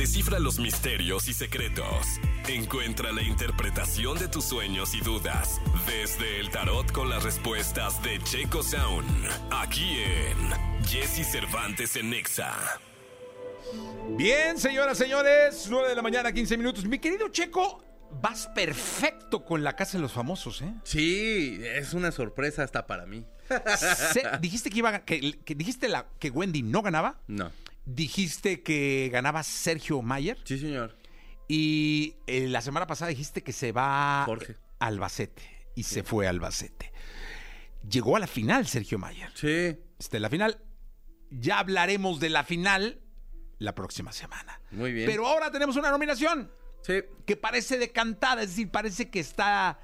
descifra los misterios y secretos. Encuentra la interpretación de tus sueños y dudas desde el tarot con las respuestas de Checo Sound. Aquí en Jesse Cervantes en Nexa. Bien, señoras, señores, 9 de la mañana, 15 minutos. Mi querido Checo, vas perfecto con la Casa de los Famosos, ¿eh? Sí, es una sorpresa hasta para mí. Se- dijiste que iba a- que, que dijiste la, que Wendy no ganaba. No. Dijiste que ganaba Sergio Mayer. Sí, señor. Y eh, la semana pasada dijiste que se va Jorge. a Albacete. Y se fue a Albacete. Llegó a la final Sergio Mayer. Sí. Este, la final. Ya hablaremos de la final la próxima semana. Muy bien. Pero ahora tenemos una nominación Sí. que parece decantada, es decir, parece que está,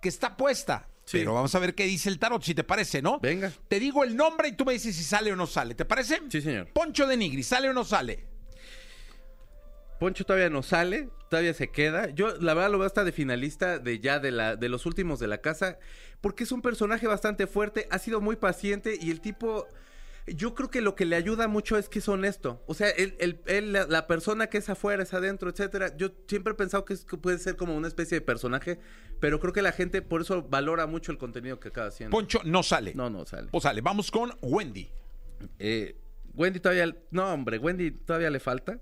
que está puesta. Sí. Pero vamos a ver qué dice el tarot, si te parece, ¿no? Venga. Te digo el nombre y tú me dices si sale o no sale. ¿Te parece? Sí, señor. Poncho de Nigri, ¿sale o no sale? Poncho todavía no sale, todavía se queda. Yo la verdad lo veo hasta de finalista de ya de la de los últimos de la casa, porque es un personaje bastante fuerte, ha sido muy paciente y el tipo yo creo que lo que le ayuda mucho es que es honesto. O sea, él, él- él, la, la persona que es afuera, es adentro, etcétera. Yo siempre he pensado que, es- que puede ser como una especie de personaje, pero creo que la gente por eso valora mucho el contenido que acaba haciendo. Poncho no sale. No, no sale. Pues sale. Vamos con Wendy. Eh, Wendy todavía. No, hombre, Wendy todavía le falta.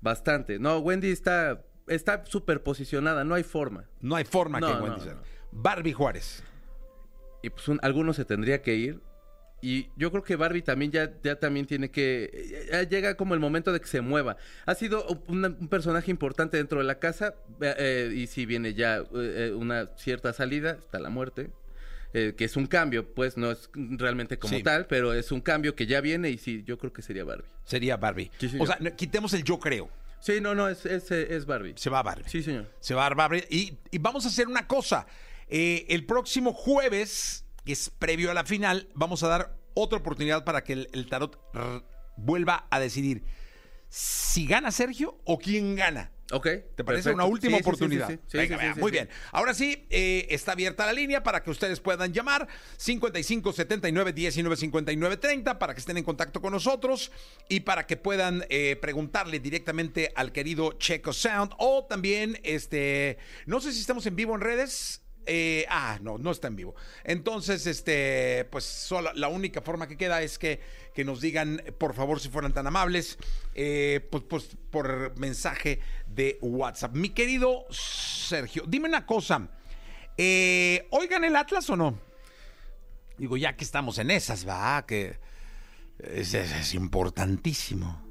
Bastante. No, Wendy está. Está súper posicionada, no hay forma. No hay forma No, que Wendy no. Barbie Juárez. Y pues un- alguno se tendría que ir. Y yo creo que Barbie también ya, ya también tiene que. ya llega como el momento de que se mueva. Ha sido un, un personaje importante dentro de la casa. eh, eh, y si viene ya eh, eh, una cierta salida, está la muerte. eh, que es un cambio, pues no es realmente como Sí. tal, pero es un cambio que ya viene y sí, yo creo que sería Barbie. Sería Barbie. Sí, o sea, quitemos el yo creo. Sí, no, no, es, es, es Barbie. Se va Barbie. Sí, señor. Se va a Barbie. Y, y vamos a hacer una cosa. Eh, el próximo jueves, que es previo a la final, vamos a dar otra oportunidad para que el, el tarot vuelva a decidir si gana Sergio o quién gana. Ok. ¿Te parece perfecto. una última Sí, oportunidad? sí, sí. Sí, Venga, muy bien. Ahora sí, eh, está abierta la línea para que ustedes puedan llamar 55 79 19 59 30 para que estén en contacto con nosotros y para que puedan eh, preguntarle directamente al querido Checo Sound o también, este, no sé si estamos en vivo en redes. Eh, ah, no, no está en vivo. Entonces, este, pues solo, la única forma que queda es que, que nos digan, por favor, si fueran tan amables, eh, pues, pues por mensaje de WhatsApp. Mi querido Sergio, dime una cosa. Eh, ¿Oigan el Atlas o no? Digo, ya que estamos en esas, va, que es, es- es importantísimo.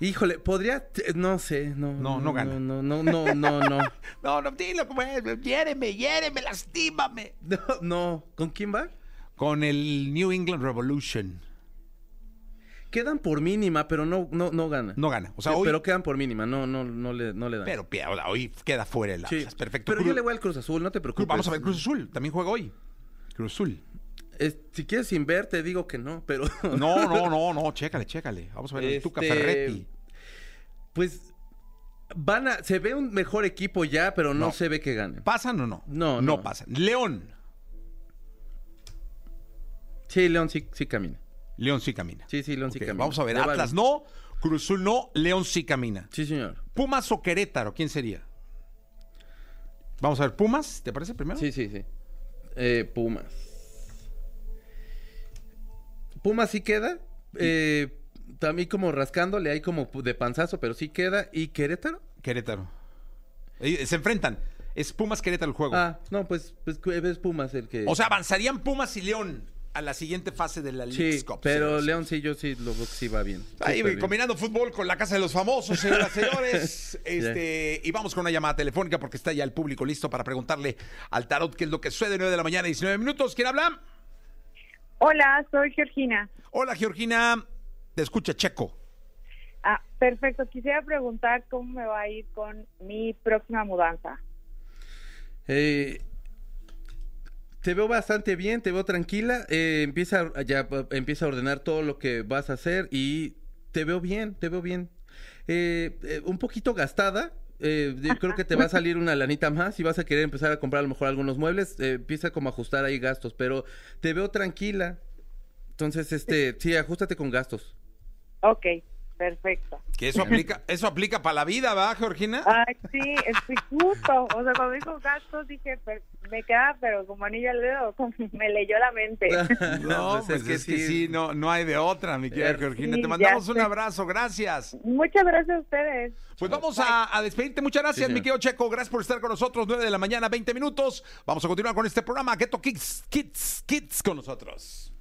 Híjole, podría. No sé, no. No, no gana. No, no, no, no, no. No, no, dilo como es, hiéreme, hiéreme, lastímame. No, no. ¿Con quién va? Con el New England Revolution. Quedan por mínima, pero no, no, no gana. No gana. O sea, Sí, hoy. Pero quedan por mínima, no, no, no le, no le dan. pero pi- hoy queda fuera el Sí. Atlas. Perfecto. Pero Cruz- yo le voy al Cruz Azul, no te preocupes. Vamos a ver Cruz Azul. También juega hoy. Cruz Azul. Es- si quieres sin ver, te digo que no, pero. No, no, no, no. Chécale, chécale. Vamos a ver el Tuca Este, Ferretti. Pues. Van a. Se ve un mejor equipo ya, pero no, No. se ve que gane. ¿Pasan o no? No, No no. pasan. León. Sí, León sí, sí camina. León sí camina. Sí, sí, León sí camina. Vamos a ver. Atlas no. Cruz Azul no. León sí camina. Sí, señor. Pumas o Querétaro. ¿Quién sería? Vamos a ver. Pumas. ¿Te parece primero? Sí, sí, sí. Eh, Pumas. Pumas sí queda. Eh, también como rascándole, hay como de panzazo, pero sí queda. ¿Y Querétaro? Querétaro. Eh, Se enfrentan. Es Pumas Querétaro el juego. Ah, no, pues, pues es Pumas el que. O sea, avanzarían Pumas y León a la siguiente fase de la League sí, Cup. pero. León sí, yo sí lo veo que sí va bien. Ahí, bien. combinando fútbol con la casa de los famosos, señoras y señores. Este, y vamos con una llamada telefónica porque está ya el público listo para preguntarle al tarot qué es lo que sucede 9 de la mañana, 19 minutos. ¿Quién habla? Hola, soy Georgina. Hola, Georgina. Te escucha Checo. Ah, perfecto. Quisiera preguntar cómo me va a ir con mi próxima mudanza. Eh, te veo bastante bien, te veo tranquila. eh, empieza a- ya empieza a ordenar todo lo que vas a hacer y te veo bien, te veo bien. Eh, eh, un poquito gastada. Eh, yo creo que te va a salir una lanita más y vas a querer empezar a comprar a lo mejor algunos muebles. eh, empieza como a ajustar ahí gastos, pero te veo tranquila. Entonces, este, sí, ajustate con gastos. Ok, Perfecto. Que eso aplica, eso aplica para la vida, ¿va, Georgina? Ay, sí, estoy justo. O sea, cuando dijo gastos dije, "Per- me queda, pero como anillo al dedo, me leyó la mente. No, pues, es que sí, no, no hay de otra, mi querida Eh, Georgina. sí, Te mandamos un abrazo, gracias. Muchas gracias a ustedes. Pues vamos a, a despedirte. Muchas gracias, Sí, mi querido Checo. Gracias por estar con nosotros. 9 de la mañana, 20 minutos. Vamos a continuar con este programa. Geto Kids, Kids, Kids con nosotros.